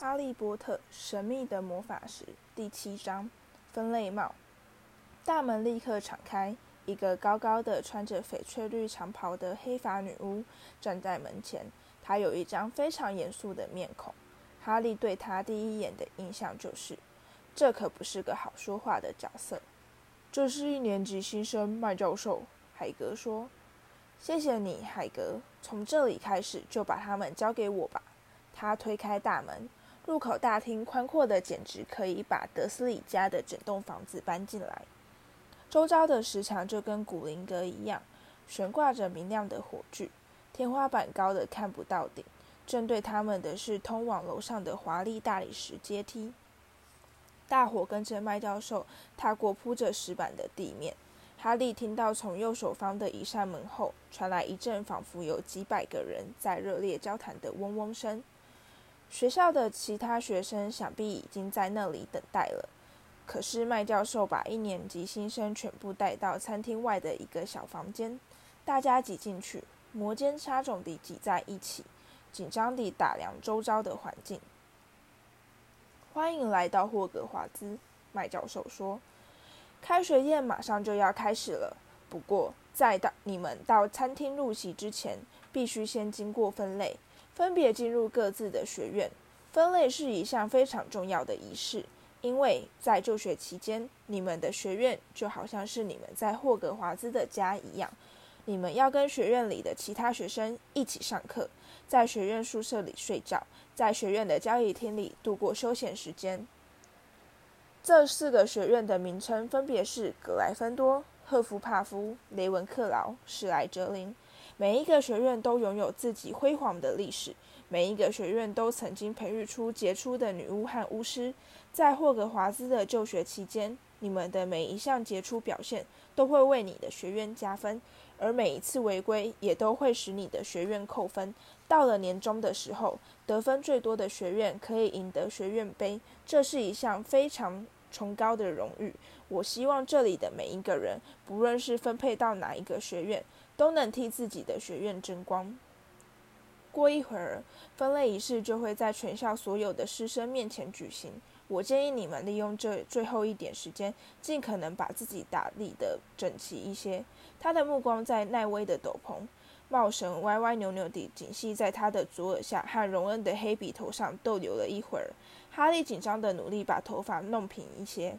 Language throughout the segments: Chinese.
《哈利波特：神秘的魔法石》第七章分类帽。大门立刻敞开，一个高高的、穿着翡翠绿长袍的黑发女巫站在门前。她有一张非常严肃的面孔。哈利对她第一眼的印象就是，这可不是个好说话的角色。这是一年级新生麦教授，海格说：“谢谢你，海格。从这里开始，就把他们交给我吧。”他推开大门。入口大厅宽阔的，简直可以把德斯里家的整栋房子搬进来。周遭的石墙就跟古灵阁一样，悬挂着明亮的火炬，天花板高的看不到顶。正对他们的是通往楼上的华丽大理石阶梯。大伙跟着麦教授踏过铺着石板的地面。哈利听到从右手方的一扇门后传来一阵仿佛有几百个人在热烈交谈的嗡嗡声。学校的其他学生想必已经在那里等待了。可是麦教授把一年级新生全部带到餐厅外的一个小房间，大家挤进去，摩肩擦踵地挤在一起，紧张地打量周遭的环境。欢迎来到霍格华兹，麦教授说。开学宴马上就要开始了，不过在到你们到餐厅入席之前，必须先经过分类。分别进入各自的学院，分类是一项非常重要的仪式，因为在就学期间，你们的学院就好像是你们在霍格华兹的家一样。你们要跟学院里的其他学生一起上课，在学院宿舍里睡觉，在学院的交易厅里度过休闲时间。这四个学院的名称分别是格莱芬多、赫夫帕夫、雷文克劳、史莱哲林。每一个学院都拥有自己辉煌的历史，每一个学院都曾经培育出杰出的女巫和巫师。在霍格华兹的就学期间，你们的每一项杰出表现都会为你的学院加分，而每一次违规也都会使你的学院扣分。到了年终的时候，得分最多的学院可以赢得学院杯，这是一项非常崇高的荣誉。我希望这里的每一个人，不论是分配到哪一个学院，都能替自己的学院争光。过一会儿，分类仪式就会在全校所有的师生面前举行。我建议你们利用这最后一点时间，尽可能把自己打理得整齐一些。他的目光在奈威的斗篷、帽绳歪歪扭扭地紧系在他的左耳下，和荣恩的黑笔头上逗留了一会儿。哈利紧张地努力把头发弄平一些。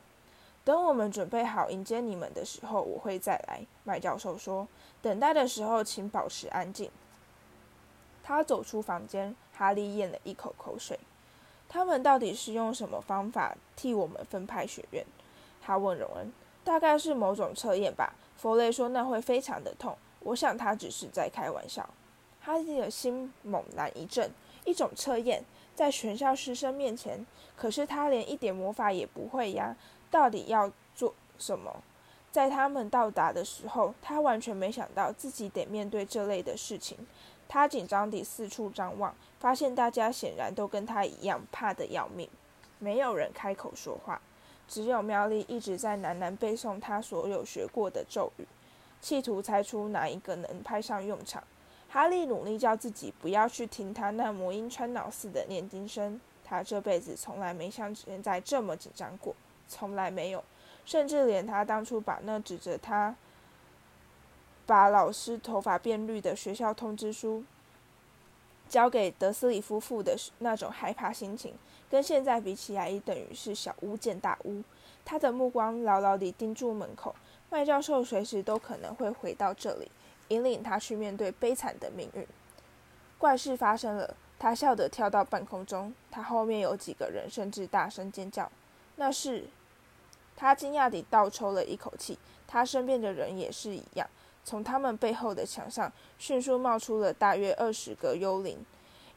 等我们准备好迎接你们的时候，我会再来。麦教授说。等待的时候，请保持安静。他走出房间，哈利咽了一口口水。他们到底是用什么方法替我们分派学院？他问荣恩。大概是某种测验吧。弗雷说那会非常的痛。我想他只是在开玩笑。哈利的心猛然一震。一种测验，在全校师生面前。可是他连一点魔法也不会呀。到底要做什么？在他们到达的时候，他完全没想到自己得面对这类的事情。他紧张地四处张望，发现大家显然都跟他一样怕得要命。没有人开口说话，只有妙丽一直在喃喃背诵他所有学过的咒语，企图猜出哪一个能派上用场。哈利努力叫自己不要去听他那魔音穿脑似的念经声。他这辈子从来没像现在这么紧张过，从来没有。甚至连他当初把那指着他把老师头发变绿的学校通知书交给德斯里夫妇的那种害怕心情，跟现在比起来，也等于是小巫见大巫。他的目光牢牢地盯住门口，麦教授随时都可能会回到这里，引领他去面对悲惨的命运。怪事发生了，他笑得跳到半空中，他后面有几个人甚至大声尖叫，那是。他惊讶地倒抽了一口气，他身边的人也是一样。从他们背后的墙上迅速冒出了大约二十个幽灵，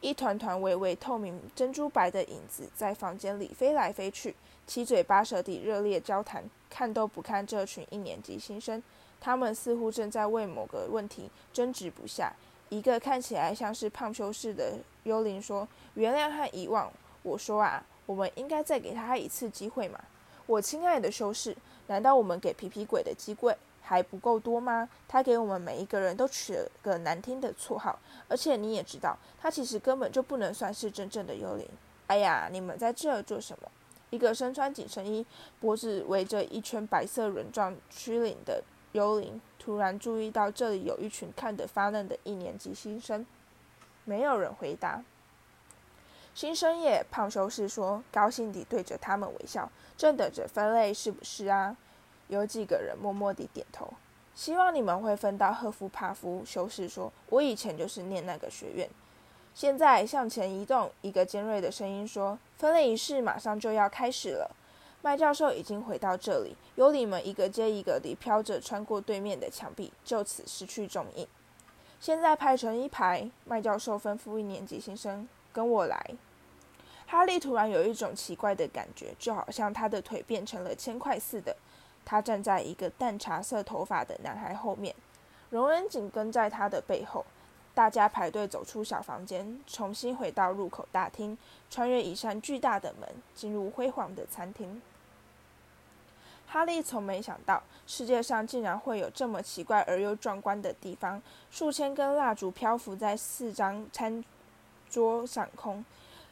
一团团微微透明、珍珠白的影子在房间里飞来飞去，七嘴八舌地热烈交谈，看都不看这群一年级新生。他们似乎正在为某个问题争执不下。一个看起来像是胖修士的幽灵说：“原谅和遗忘。”我说：“啊，我们应该再给他一次机会嘛。”我亲爱的修士，难道我们给皮皮鬼的机会还不够多吗？他给我们每一个人都取了个难听的绰号，而且你也知道，他其实根本就不能算是真正的幽灵。哎呀，你们在这儿做什么？一个身穿紧身衣、脖子围着一圈白色轮状曲领的幽灵，突然注意到这里有一群看得发愣的一年级新生。没有人回答。新生也胖修士说，高兴地对着他们微笑，正等着分类，是不是啊？有几个人默默地点头。希望你们会分到赫夫帕夫。修士说：“我以前就是念那个学院。”现在向前移动。一个尖锐的声音说：“分类仪式马上就要开始了。”麦教授已经回到这里。幽灵们一个接一个地飘着穿过对面的墙壁，就此失去踪影。现在排成一排。麦教授吩咐一年级新生：“跟我来。”哈利突然有一种奇怪的感觉，就好像他的腿变成了铅块似的。他站在一个淡茶色头发的男孩后面，荣恩紧跟在他的背后。大家排队走出小房间，重新回到入口大厅，穿越一扇巨大的门，进入辉煌的餐厅。哈利从没想到，世界上竟然会有这么奇怪而又壮观的地方。数千根蜡烛漂浮在四张餐桌上空，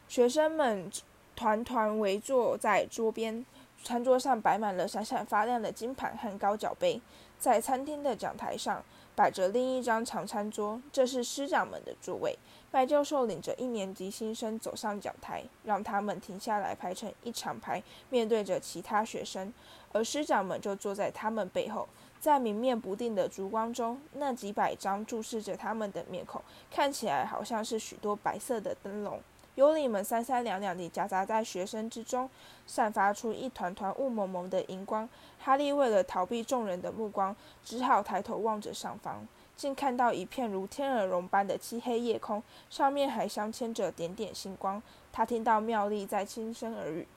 学生们团团围坐在桌边。餐桌上摆满了闪闪发亮的金盘和高脚杯，在餐厅的讲台上摆着另一张长餐桌，这是师长们的座位。麦教授领着一年级新生走上讲台，让他们停下来排成一长排，面对着其他学生，而师长们就坐在他们背后。在明灭不定的烛光中，那几百张注视着他们的面孔，看起来好像是许多白色的灯笼。幽灵们三三两两地夹杂在学生之中，散发出一团团雾蒙蒙的荧光。哈利为了逃避众人的目光，只好抬头望着上方，竟看到一片如天鹅绒般的漆黑夜空，上面还镶嵌着点点星光。他听到妙丽在轻声耳语：“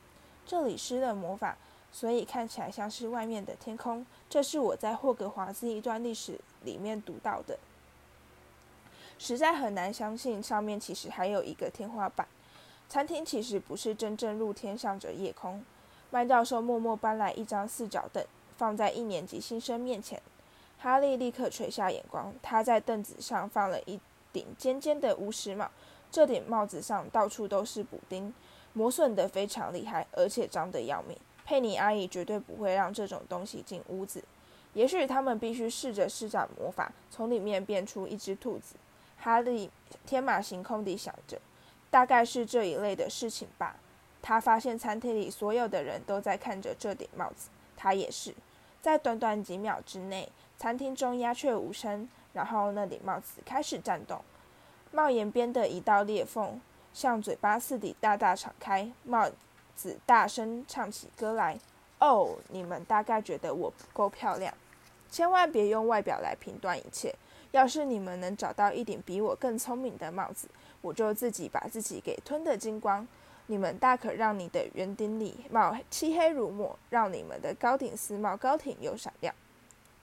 这里施了魔法，所以看起来像是外面的天空。”这是我在霍格华兹一段历史里面读到的。实在很难相信，上面其实还有一个天花板。餐厅其实不是真正露天向着夜空。麦教授默默搬来一张四脚凳，放在一年级新生面前。哈利立刻垂下眼光，他在凳子上放了一顶尖尖的巫师帽。这顶帽子上到处都是补丁，磨损得非常厉害，而且脏得要命。佩妮阿姨绝对不会让这种东西进屋子。也许他们必须试着施展魔法，从里面变出一只兔子。哈利天马行空地想着，大概是这一类的事情吧。他发现餐厅里所有的人都在看着这顶帽子，他也是。在短短几秒之内，餐厅中鸦雀无声，然后那顶帽子开始颤动，帽檐边的一道裂缝像嘴巴似的大大敞开，帽子大声唱起歌来：“哦，你们大概觉得我不够漂亮，千万别用外表来评断一切。”要是你们能找到一顶比我更聪明的帽子，我就自己把自己给吞得精光。你们大可让你的圆顶礼帽漆黑如墨，让你们的高顶丝帽高挺又闪亮。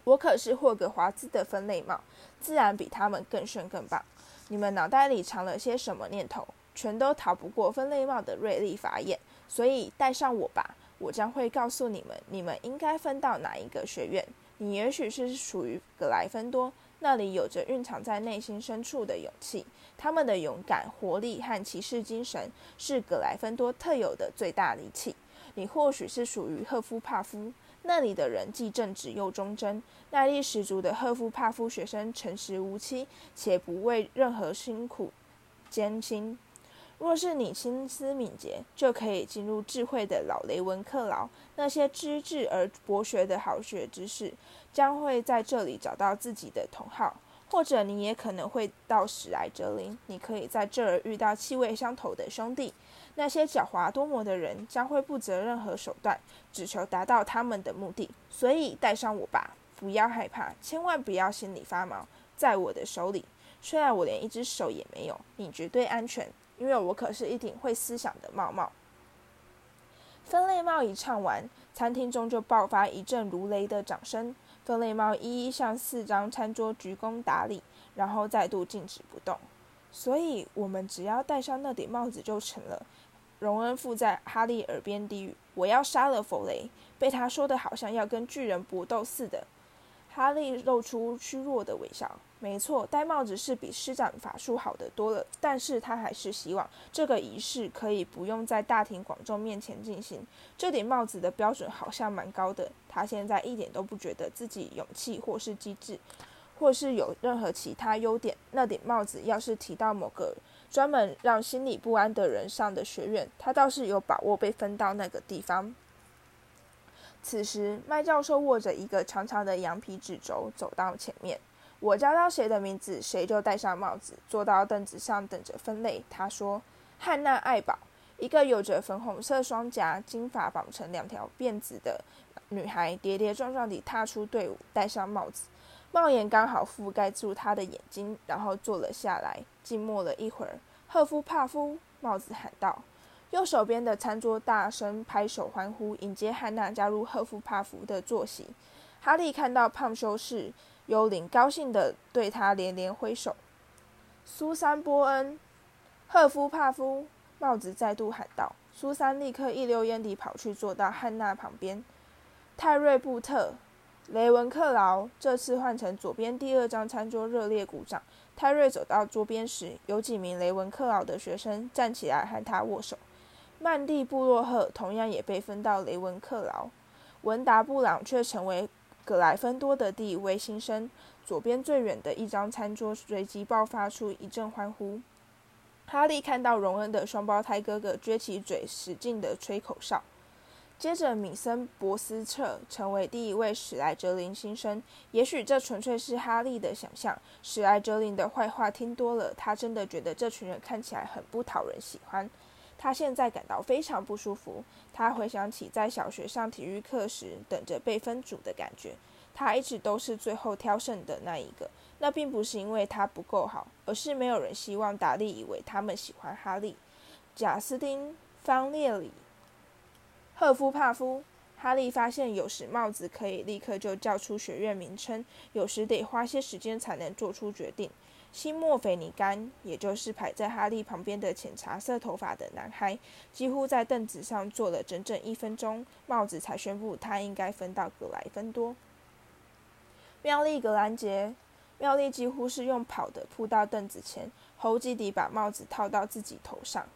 我可是霍格华兹的分类帽，自然比他们更炫更棒。你们脑袋里藏了些什么念头，全都逃不过分类帽的锐利法眼。所以带上我吧，我将会告诉你们，你们应该分到哪一个学院。你也许是属于格莱芬多。那里有着蕴藏在内心深处的勇气，他们的勇敢、活力和骑士精神是格莱芬多特有的最大利器。你或许是属于赫夫帕夫，那里的人既正直又忠贞，耐力十足的赫夫帕夫学生诚实无欺，且不为任何辛苦艰辛。若是你心思敏捷，就可以进入智慧的老雷文克劳，那些知智而博学的好学之士。将会在这里找到自己的同好，或者你也可能会到史莱哲林，你可以在这儿遇到气味相投的兄弟。那些狡猾多谋的人将会不择任何手段，只求达到他们的目的。所以带上我吧，不要害怕，千万不要心里发毛。在我的手里，虽然我连一只手也没有，你绝对安全，因为我可是一顶会思想的帽帽。分类帽一唱完，餐厅中就爆发一阵如雷的掌声。分类帽一一向四张餐桌鞠躬打礼，然后再度静止不动。所以，我们只要戴上那顶帽子就成了。荣恩附在哈利耳边低语：“我要杀了弗雷。”被他说的好像要跟巨人搏斗似的。哈利露出虚弱的微笑：“没错，戴帽子是比施展法术好得多了，但是他还是希望这个仪式可以不用在大庭广众面前进行。这顶帽子的标准好像蛮高的，他现在一点都不觉得自己勇气或是机智，或是有任何其他优点。那顶帽子要是提到某个专门让心里不安的人上的学院，他倒是有把握被分到那个地方。此时，麦教授握着一个长长的羊皮纸轴走到前面。我叫到谁的名字，谁就戴上帽子，坐到凳子上等着分类。他说：“汉娜·爱宝，一个有着粉红色双颊、金发绑成两条辫子的女孩，跌跌撞撞地踏出队伍，戴上帽子，帽檐刚好覆盖住她的眼睛，然后坐了下来，静默了一会儿。赫夫帕夫，帽子喊道。右手边的餐桌大声拍手欢呼，迎接汉娜加入赫夫帕夫的坐席。哈利看到胖修士。幽灵高兴地对他连连挥手。苏珊·波恩、赫夫帕夫，帽子再度喊道。苏珊立刻一溜烟地跑去坐到汉娜旁边。泰瑞·布特、雷文克劳，这次换成左边第二张餐桌，热烈鼓掌。泰瑞走到桌边时，有几名雷文克劳的学生站起来和他握手。曼蒂·布洛赫同样也被分到雷文克劳。文达·布朗却成为。格莱芬多的第一位新生，左边最远的一张餐桌随即爆发出一阵欢呼。哈利看到荣恩的双胞胎哥哥撅起嘴，使劲地吹口哨。接着，米森·博斯彻成为第一位史莱哲林新生。也许这纯粹是哈利的想象。史莱哲林的坏话听多了，他真的觉得这群人看起来很不讨人喜欢。他现在感到非常不舒服。他回想起在小学上体育课时等着被分组的感觉。他一直都是最后挑剩的那一个。那并不是因为他不够好，而是没有人希望达利以为他们喜欢哈利。贾斯汀·方列里、赫夫帕夫。哈利发现，有时帽子可以立刻就叫出学院名称，有时得花些时间才能做出决定。西莫菲尼甘，也就是排在哈利旁边的浅茶色头发的男孩，几乎在凳子上坐了整整一分钟，帽子才宣布他应该分到格莱芬多。妙丽格兰杰，妙丽几乎是用跑的扑到凳子前，猴急地把帽子套到自己头上。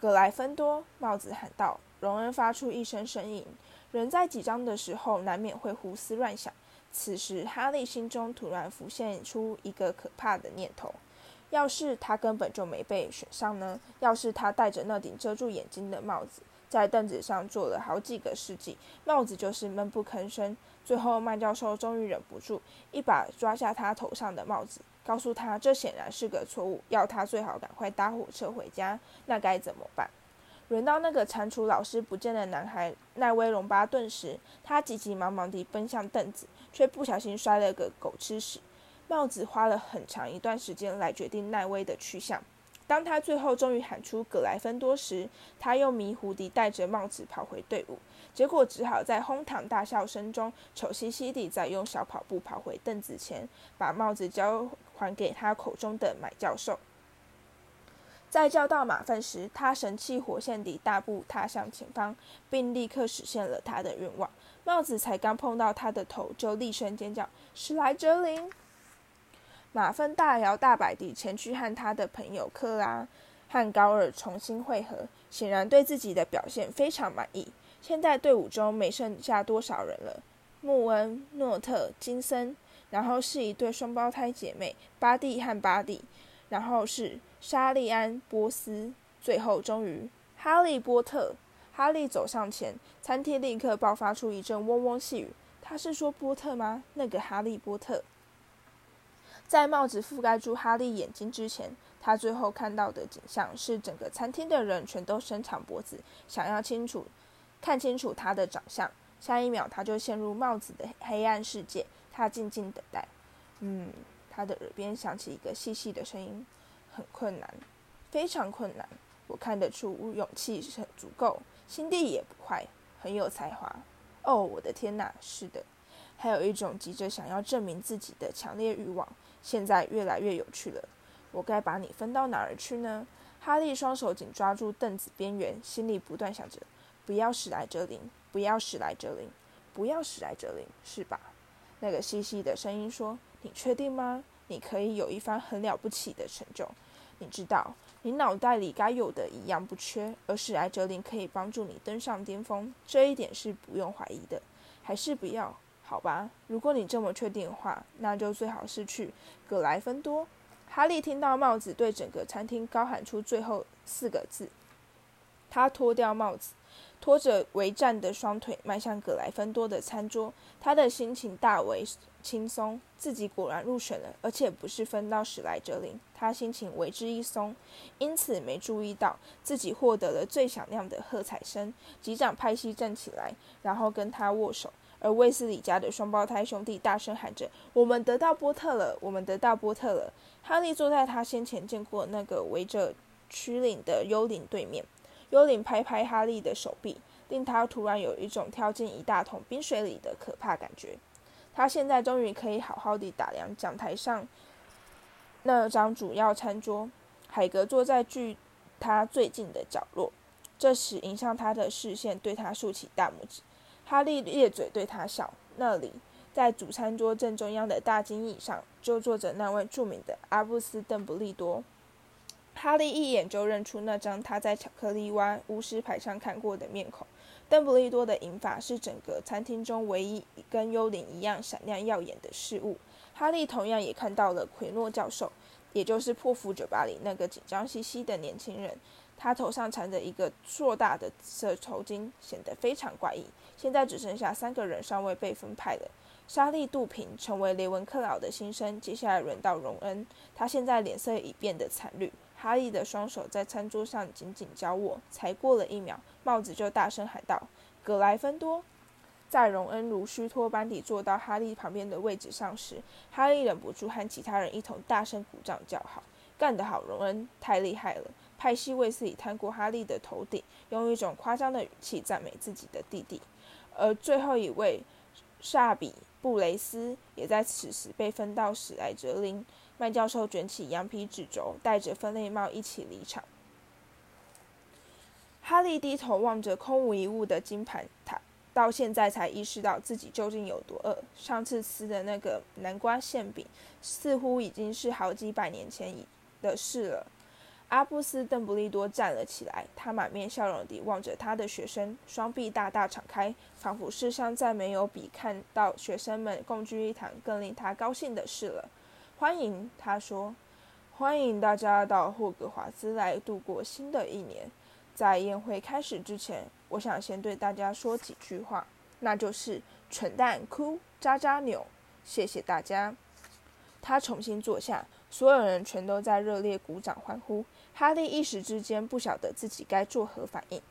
格莱芬多，帽子喊道。荣恩发出一声呻吟。人在紧张的时候，难免会胡思乱想。此时，哈利心中突然浮现出一个可怕的念头：要是他根本就没被选上呢？要是他戴着那顶遮住眼睛的帽子，在凳子上坐了好几个世纪，帽子就是闷不吭声。最后，麦教授终于忍不住，一把抓下他头上的帽子，告诉他这显然是个错误，要他最好赶快搭火车回家。那该怎么办？轮到那个蟾蜍老师不见的男孩奈威·隆巴顿时，他急急忙忙地奔向凳子，却不小心摔了个狗吃屎。帽子花了很长一段时间来决定奈威的去向。当他最后终于喊出“格莱芬多”时，他又迷糊地戴着帽子跑回队伍，结果只好在哄堂大笑声中，丑兮兮地再用小跑步跑回凳子前，把帽子交还给他口中的买教授。在叫到马粪时，他神气活现地大步踏向前方，并立刻实现了他的愿望。帽子才刚碰到他的头，就厉声尖叫：“史莱哲林！”马粪大摇大摆地前去和他的朋友克拉和高尔重新会合，显然对自己的表现非常满意。现在队伍中没剩下多少人了：穆恩、诺特、金森，然后是一对双胞胎姐妹巴蒂和巴蒂，然后是。莎莉安·波斯，最后终于，哈利波特。哈利走上前，餐厅立刻爆发出一阵嗡嗡细语。他是说波特吗？那个哈利波特。在帽子覆盖住哈利眼睛之前，他最后看到的景象是整个餐厅的人全都伸长脖子，想要清楚看清楚他的长相。下一秒，他就陷入帽子的黑暗世界。他静静等待。嗯，他的耳边响起一个细细的声音。很困难，非常困难。我看得出勇气是很足够，心地也不坏，很有才华。哦，我的天哪！是的，还有一种急着想要证明自己的强烈欲望。现在越来越有趣了。我该把你分到哪儿去呢？哈利双手紧抓住凳子边缘，心里不断想着：不要史莱哲林，不要史莱哲林，不要史莱哲林，是吧？那个细细的声音说：“你确定吗？”你可以有一番很了不起的成就。你知道，你脑袋里该有的一样不缺，而是莱哲林可以帮助你登上巅峰，这一点是不用怀疑的。还是不要，好吧？如果你这么确定的话，那就最好是去格莱芬多。哈利听到帽子对整个餐厅高喊出最后四个字，他脱掉帽子，拖着围战的双腿迈向格莱芬多的餐桌。他的心情大为轻松，自己果然入选了，而且不是分到史莱哲林。他心情为之一松，因此没注意到自己获得了最响亮的喝彩声。局长派西站起来，然后跟他握手。而卫斯理家的双胞胎兄弟大声喊着：“我们得到波特了！我们得到波特了！”哈利坐在他先前见过那个围着曲岭的幽灵对面，幽灵拍拍哈利的手臂，令他突然有一种跳进一大桶冰水里的可怕感觉。他现在终于可以好好地打量讲台上那张主要餐桌。海格坐在距他最近的角落，这时迎向他的视线，对他竖起大拇指。哈利咧嘴对他笑。那里，在主餐桌正中央的大金椅上，就坐着那位著名的阿布斯·邓布利多。哈利一眼就认出那张他在巧克力湾巫师牌上看过的面孔。邓布利多的银发是整个餐厅中唯一跟幽灵一样闪亮耀眼的事物。哈利同样也看到了奎诺教授，也就是破釜酒吧里那个紧张兮兮的年轻人。他头上缠着一个硕大的紫色头巾，显得非常怪异。现在只剩下三个人尚未被分派了。莎莉·杜平成为雷文克劳的新生，接下来轮到荣恩。他现在脸色已变得惨绿。哈利的双手在餐桌上紧紧交握，才过了一秒，帽子就大声喊道：“格莱芬多！”在荣恩如虚脱般地坐到哈利旁边的位置上时，哈利忍不住和其他人一同大声鼓掌叫好：“干得好，荣恩！太厉害了！”派西卫斯理探过哈利的头顶，用一种夸张的语气赞美自己的弟弟。而最后一位萨比布雷斯也在此时被分到史莱哲林。麦教授卷起羊皮纸轴，戴着分类帽一起离场。哈利低头望着空无一物的金盘塔，到现在才意识到自己究竟有多饿。上次吃的那个南瓜馅饼，似乎已经是好几百年前的事了。阿布斯·邓布利多站了起来，他满面笑容地望着他的学生，双臂大大敞开，仿佛世上再没有比看到学生们共聚一堂更令他高兴的事了。欢迎，他说：“欢迎大家到霍格华兹来度过新的一年。在宴会开始之前，我想先对大家说几句话，那就是蠢蛋哭，渣渣扭。谢谢大家。”他重新坐下，所有人全都在热烈鼓掌欢呼。哈利一时之间不晓得自己该作何反应。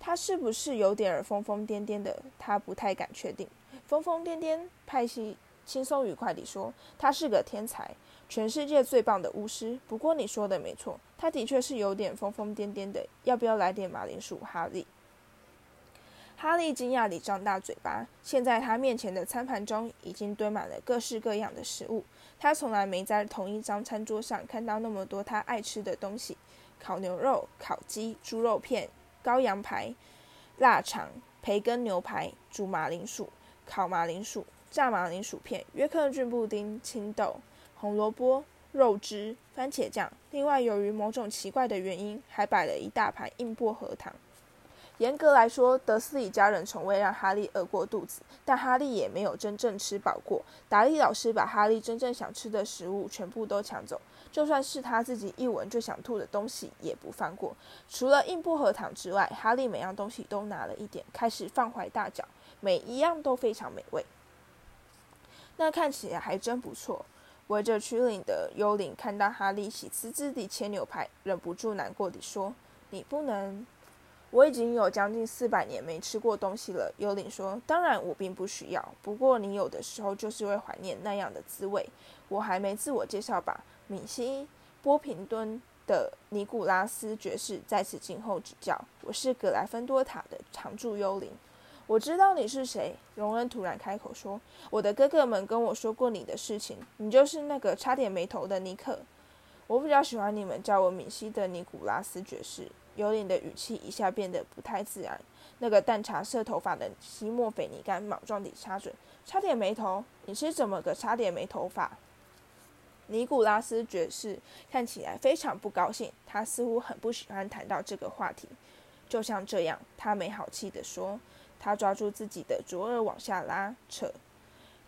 他是不是有点儿疯疯癫癫的？他不太敢确定。疯疯癫癫，派系轻松愉快地说：“他是个天才，全世界最棒的巫师。不过你说的没错，他的确是有点疯疯癫癫的。要不要来点马铃薯？”哈利。哈利惊讶地张大嘴巴。现在他面前的餐盘中已经堆满了各式各样的食物。他从来没在同一张餐桌上看到那么多他爱吃的东西：烤牛肉、烤鸡、猪肉片、羔羊排、腊肠、培根牛排、煮马铃薯、烤马铃薯、炸马铃薯片、约克郡布丁、青豆、红萝卜、肉汁、番茄酱。另外，由于某种奇怪的原因，还摆了一大盘硬薄荷糖。严格来说，德斯里家人从未让哈利饿过肚子，但哈利也没有真正吃饱过。达利老师把哈利真正想吃的食物全部都抢走，就算是他自己一闻就想吐的东西也不放过。除了硬薄荷糖之外，哈利每样东西都拿了一点，开始放怀大嚼，每一样都非常美味。那看起来还真不错。围着曲岭的幽灵看到哈利喜滋滋地切牛排，忍不住难过地说：“你不能。”我已经有将近四百年没吃过东西了，幽灵说：“当然，我并不需要。不过你有的时候就是会怀念那样的滋味。”我还没自我介绍吧？米西·波平敦的尼古拉斯爵士在此静候指教。我是格莱芬多塔的常驻幽灵。我知道你是谁。荣恩突然开口说：“我的哥哥们跟我说过你的事情。你就是那个差点没头的尼克。我比较喜欢你们叫我米西的尼古拉斯爵士。”幽灵的语气一下变得不太自然。那个淡茶色头发的西莫斐尼干莽撞地插嘴：“差点没头？你是怎么个差点没头发？”尼古拉斯爵士看起来非常不高兴，他似乎很不喜欢谈到这个话题。就像这样，他没好气地说。他抓住自己的左耳往下拉扯，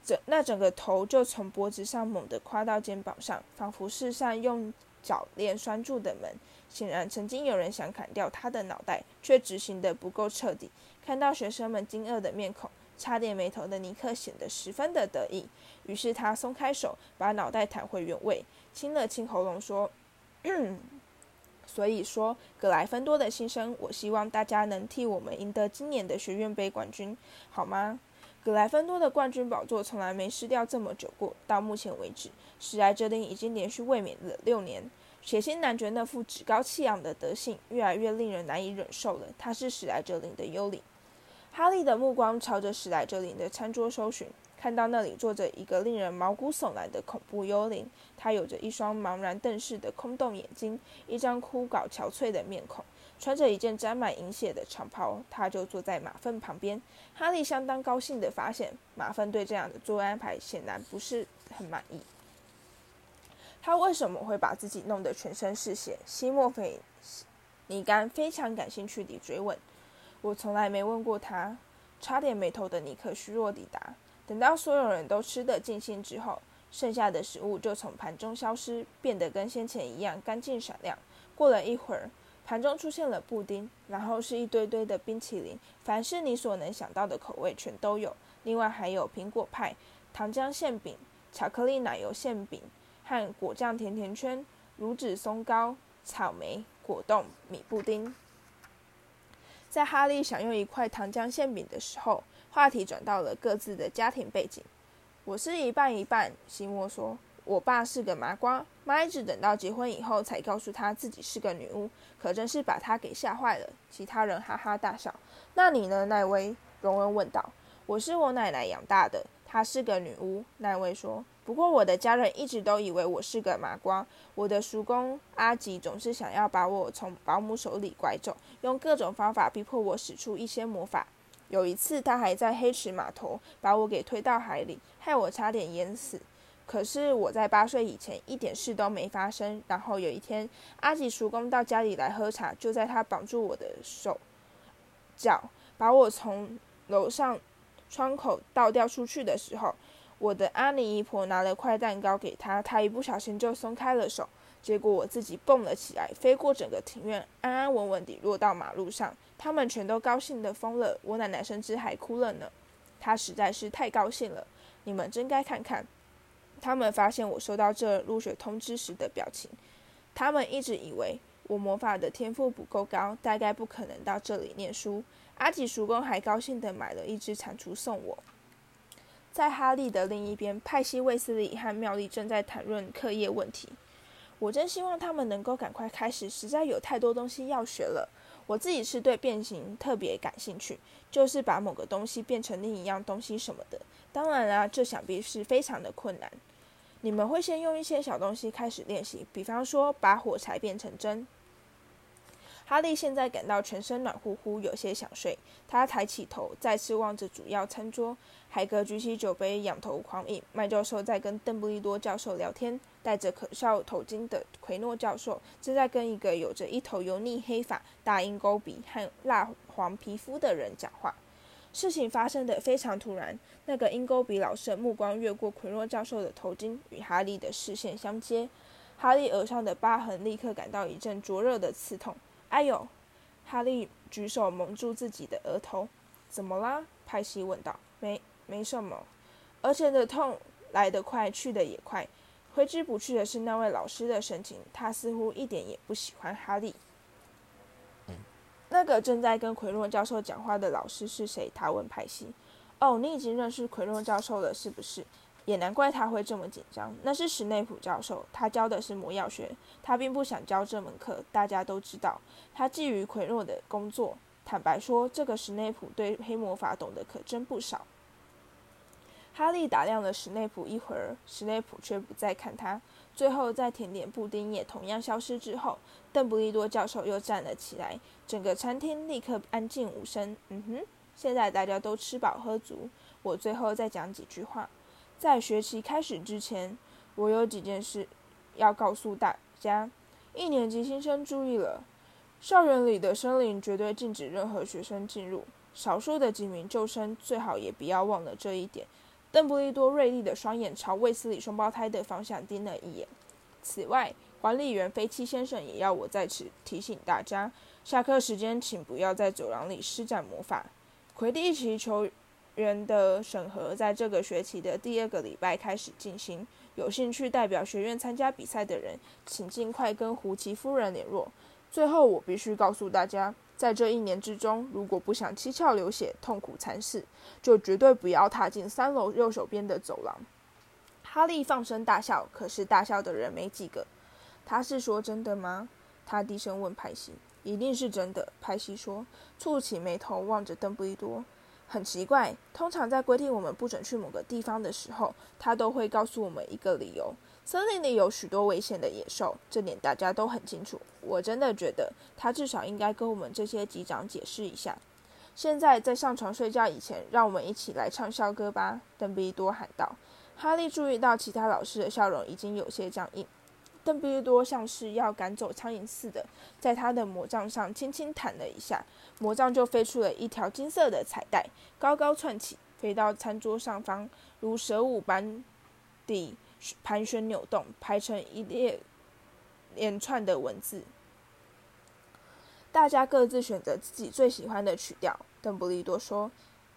整那整个头就从脖子上猛地跨到肩膀上，仿佛是扇用铰链拴住的门。显然，曾经有人想砍掉他的脑袋，却执行得不够彻底。看到学生们惊愕的面孔，差点没头的尼克显得十分的得意。于是他松开手，把脑袋弹回原位，清了清喉咙，说：“嗯所以说，格莱芬多的新生，我希望大家能替我们赢得今年的学院杯冠军，好吗？格莱芬多的冠军宝座从来没失掉这么久过。到目前为止，史莱哲林已经连续卫冕了六年。”血腥男爵那副趾高气扬的德性越来越令人难以忍受了。他是史莱哲林的幽灵。哈利的目光朝着史莱哲林的餐桌搜寻，看到那里坐着一个令人毛骨悚然的恐怖幽灵。他有着一双茫然瞪视的空洞眼睛，一张枯槁憔悴的面孔，穿着一件沾满银血的长袍。他就坐在马粪旁边。哈利相当高兴地发现，马粪对这样的座位安排显然不是很满意。他为什么会把自己弄得全身是血？西莫菲尼甘非常感兴趣地追问。我从来没问过他。差点没头的尼克虚弱地答。等到所有人都吃得尽兴之后，剩下的食物就从盘中消失，变得跟先前一样干净闪亮。过了一会儿，盘中出现了布丁，然后是一堆堆的冰淇淋，凡是你所能想到的口味全都有。另外还有苹果派、糖浆馅饼、巧克力奶油馅饼。和果酱甜甜圈、乳脂松糕、草莓果冻、米布丁。在哈利享用一块糖浆馅饼的时候，话题转到了各自的家庭背景。我是一半一半，西莫说。我爸是个麻瓜，妈一直等到结婚以后才告诉他自己是个女巫，可真是把他给吓坏了。其他人哈哈大笑。那你呢，奈威？荣恩问道。我是我奶奶养大的，她是个女巫。奈威说。不过，我的家人一直都以为我是个麻瓜。我的叔公阿吉总是想要把我从保姆手里拐走，用各种方法逼迫我使出一些魔法。有一次，他还在黑池码头把我给推到海里，害我差点淹死。可是我在八岁以前一点事都没发生。然后有一天，阿吉叔公到家里来喝茶，就在他绑住我的手脚，把我从楼上窗口倒掉出去的时候。我的阿尼姨婆拿了块蛋糕给他，他一不小心就松开了手，结果我自己蹦了起来，飞过整个庭院，安安稳稳地落到马路上。他们全都高兴得疯了，我奶奶甚至还哭了呢。她实在是太高兴了。你们真该看看，他们发现我收到这入学通知时的表情。他们一直以为我魔法的天赋不够高，大概不可能到这里念书。阿吉叔公还高兴地买了一只蟾蜍送我。在哈利的另一边，派西、卫斯理和妙丽正在谈论课业问题。我真希望他们能够赶快开始，实在有太多东西要学了。我自己是对变形特别感兴趣，就是把某个东西变成另一样东西什么的。当然啦，这想必是非常的困难。你们会先用一些小东西开始练习，比方说把火柴变成针。哈利现在感到全身暖乎乎，有些想睡。他抬起头，再次望着主要餐桌。海格举起酒杯，仰头狂饮。麦教授在跟邓布利多教授聊天。戴着可笑头巾的奎诺教授正在跟一个有着一头油腻黑发、大鹰钩鼻和蜡黄皮肤的人讲话。事情发生的非常突然。那个鹰钩鼻老师目光越过奎诺教授的头巾，与哈利的视线相接。哈利额上的疤痕立刻感到一阵灼热的刺痛。哎呦！哈利举手蒙住自己的额头。怎么啦？派西问道。没，没什么。而且的痛来得快，去得也快。挥之不去的是那位老师的神情，他似乎一点也不喜欢哈利。那个正在跟奎诺教授讲话的老师是谁？他问派西。哦，你已经认识奎诺教授了，是不是？也难怪他会这么紧张。那是史内普教授，他教的是魔药学。他并不想教这门课。大家都知道，他觊觎奎诺的工作。坦白说，这个史内普对黑魔法懂得可真不少。哈利打量了史内普一会儿，史内普却不再看他。最后，在甜点布丁也同样消失之后，邓布利多教授又站了起来。整个餐厅立刻安静无声。嗯哼，现在大家都吃饱喝足，我最后再讲几句话。在学期开始之前，我有几件事要告诉大家。一年级新生注意了，校园里的森林绝对禁止任何学生进入。少数的几名救生最好也不要忘了这一点。邓布利多锐利的双眼朝卫斯理双胞胎的方向盯了一眼。此外，管理员飞七先生也要我在此提醒大家：下课时间请不要在走廊里施展魔法。魁地奇球员的审核在这个学期的第二个礼拜开始进行。有兴趣代表学院参加比赛的人，请尽快跟胡奇夫人联络。最后，我必须告诉大家，在这一年之中，如果不想七窍流血、痛苦惨死，就绝对不要踏进三楼右手边的走廊。哈利放声大笑，可是大笑的人没几个。他是说真的吗？他低声问派西。一定是真的，派西说，蹙起眉头望着邓布利多。很奇怪，通常在规定我们不准去某个地方的时候，他都会告诉我们一个理由。森林里有许多危险的野兽，这点大家都很清楚。我真的觉得他至少应该跟我们这些级长解释一下。现在在上床睡觉以前，让我们一起来唱校歌吧！邓布利多喊道。哈利注意到其他老师的笑容已经有些僵硬。邓布利多像是要赶走苍蝇似的，在他的魔杖上轻轻弹了一下，魔杖就飞出了一条金色的彩带，高高窜起，飞到餐桌上方，如蛇舞般地盘旋扭动，排成一列连串的文字。大家各自选择自己最喜欢的曲调。邓布利多说：“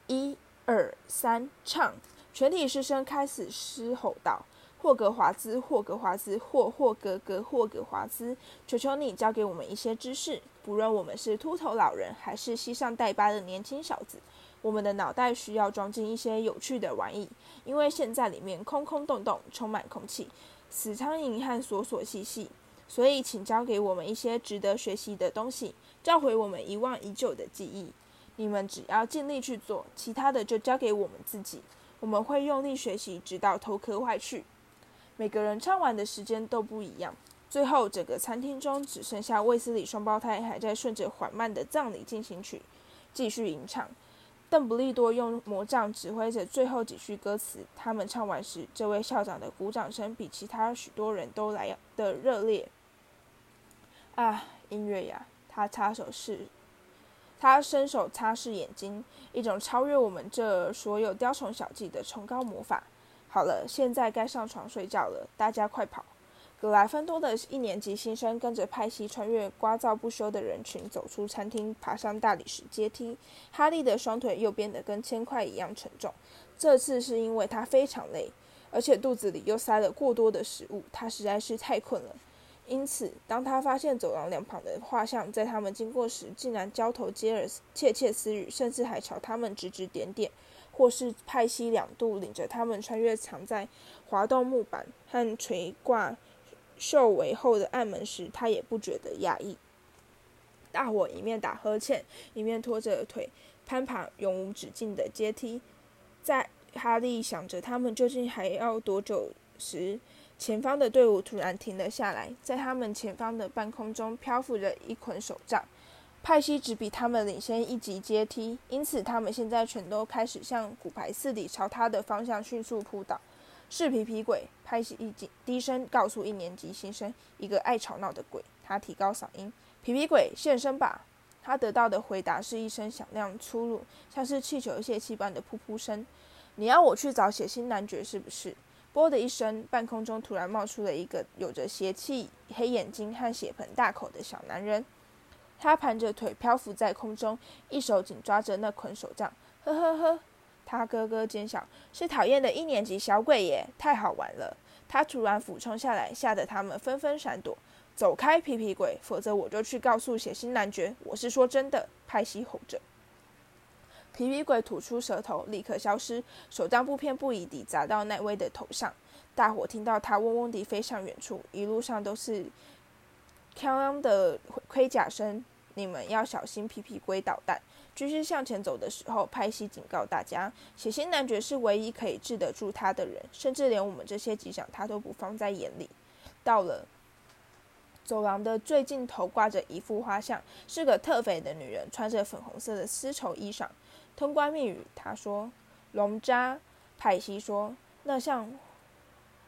一、二、三，唱！”全体师生开始嘶吼道。霍格华兹，霍格华兹，霍霍格格，霍格华兹，求求你教给我们一些知识。不论我们是秃头老人，还是膝上带疤的年轻小子，我们的脑袋需要装进一些有趣的玩意，因为现在里面空空洞洞，充满空气，死苍蝇和琐琐细细。所以，请教给我们一些值得学习的东西，召回我们遗忘已久的记忆。你们只要尽力去做，其他的就交给我们自己。我们会用力学习，直到头壳坏去。每个人唱完的时间都不一样，最后整个餐厅中只剩下卫斯理双胞胎还在顺着缓慢的葬礼进行曲继续吟唱。邓布利多用魔杖指挥着最后几句歌词。他们唱完时，这位校长的鼓掌声比其他许多人都来的热烈。啊，音乐呀！他擦手是，他伸手擦拭眼睛，一种超越我们这所有雕虫小技的崇高魔法。好了，现在该上床睡觉了，大家快跑！格莱芬多的一年级新生跟着派西穿越聒噪不休的人群，走出餐厅，爬上大理石阶梯。哈利的双腿又变得跟铅块一样沉重，这次是因为他非常累，而且肚子里又塞了过多的食物，他实在是太困了。因此，当他发现走廊两旁的画像在他们经过时，竟然交头接耳、窃窃私语，甚至还朝他们指指点点。或是派西两度领着他们穿越藏在滑动木板和垂挂兽尾后的暗门时，他也不觉得压抑。大伙一面打呵欠，一面拖着腿攀爬永无止境的阶梯。在哈利想着他们究竟还要多久时，前方的队伍突然停了下来，在他们前方的半空中漂浮着一捆手杖。派西只比他们领先一级阶梯，因此他们现在全都开始向骨牌似的朝他的方向迅速扑倒。是皮皮鬼，派西一低低声告诉一年级新生：“一个爱吵闹的鬼。”他提高嗓音：“皮皮鬼，现身吧！”他得到的回答是一声响亮、粗鲁，像是气球泄气般的噗噗声。你要我去找血腥男爵是不是？啵的一声，半空中突然冒出了一个有着邪气、黑眼睛和血盆大口的小男人。他盘着腿漂浮在空中，一手紧抓着那捆手杖。呵呵呵，他咯咯尖笑，是讨厌的一年级小鬼耶！太好玩了。他突然俯冲下来，吓得他们纷纷闪躲。走开，皮皮鬼，否则我就去告诉血腥男爵。我是说真的。派西吼着。皮皮鬼吐出舌头，立刻消失，手杖不偏不倚地砸到奈威的头上。大伙听到他嗡嗡地飞向远处，一路上都是。锵的盔甲声，你们要小心皮皮龟导弹。继续向前走的时候，派西警告大家：血腥男爵是唯一可以治得住他的人，甚至连我们这些机长他都不放在眼里。到了走廊的最尽头，挂着一幅画像，是个特肥的女人，穿着粉红色的丝绸衣裳。通关密语，他说：“龙渣。”派西说：“那像……”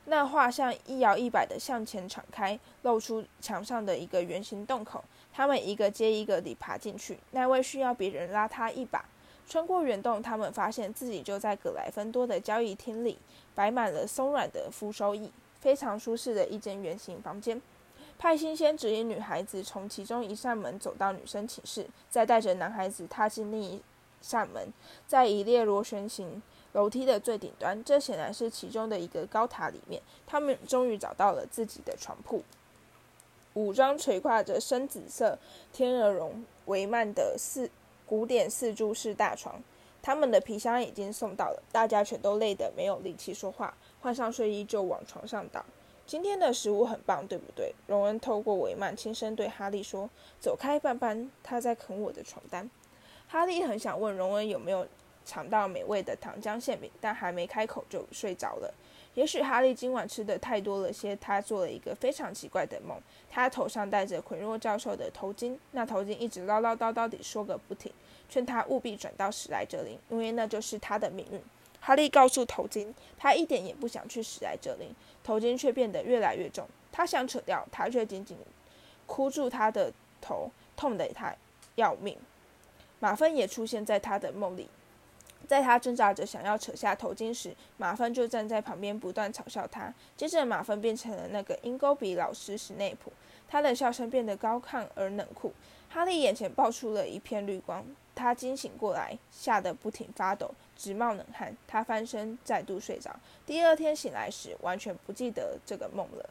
那画像一摇一摆地向前敞开，露出墙上的一个圆形洞口。他们一个接一个地爬进去。那位需要别人拉他一把。穿过圆洞，他们发现自己就在格莱芬多的交易厅里，摆满了松软的扶手椅，非常舒适的一间圆形房间。派新先指引女孩子从其中一扇门走到女生寝室，再带着男孩子踏进另一扇门，在一列螺旋形楼梯的最顶端，这显然是其中的一个高塔里面，他们终于找到了自己的床铺。武装垂挂着深紫色天鹅绒帷幔的四古典四柱式大床，他们的皮箱已经送到了，大家全都累得没有力气说话，换上睡衣就往床上倒。今天的食物很棒，对不对？荣恩透过帷幔轻声对哈利说：“走开，斑斑，他在啃我的床单。”哈利很想问荣恩有没有尝到美味的糖浆馅饼，但还没开口就睡着了。也许哈利今晚吃的太多了些，他做了一个非常奇怪的梦。他头上戴着奎诺教授的头巾，那头巾一直唠唠叨叨地说个不停，劝他务必转到史莱哲林，因为那就是他的命运。哈利告诉头巾，他一点也不想去史莱哲林。头巾却变得越来越重，他想扯掉，他却紧紧箍住他的头，痛得他要命。马芬也出现在他的梦里，在他挣扎着想要扯下头巾时，马芬就站在旁边不断嘲笑他。接着，马芬变成了那个鹰钩鼻老师史内普，他的笑声变得高亢而冷酷。哈利眼前爆出了一片绿光，他惊醒过来，吓得不停发抖。直冒冷汗，他翻身再度睡着。第二天醒来时，完全不记得这个梦了。